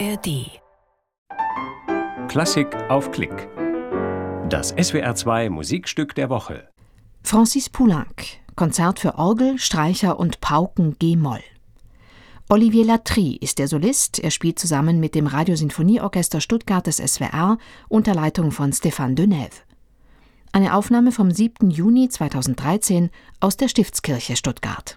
ARD. Klassik auf Klick. Das SWR2 Musikstück der Woche. Francis Poulenc, Konzert für Orgel, Streicher und Pauken G-Moll. Olivier Latry ist der Solist. Er spielt zusammen mit dem Radiosinfonieorchester Stuttgart des SWR unter Leitung von Stéphane Deneuve. Eine Aufnahme vom 7. Juni 2013 aus der Stiftskirche Stuttgart.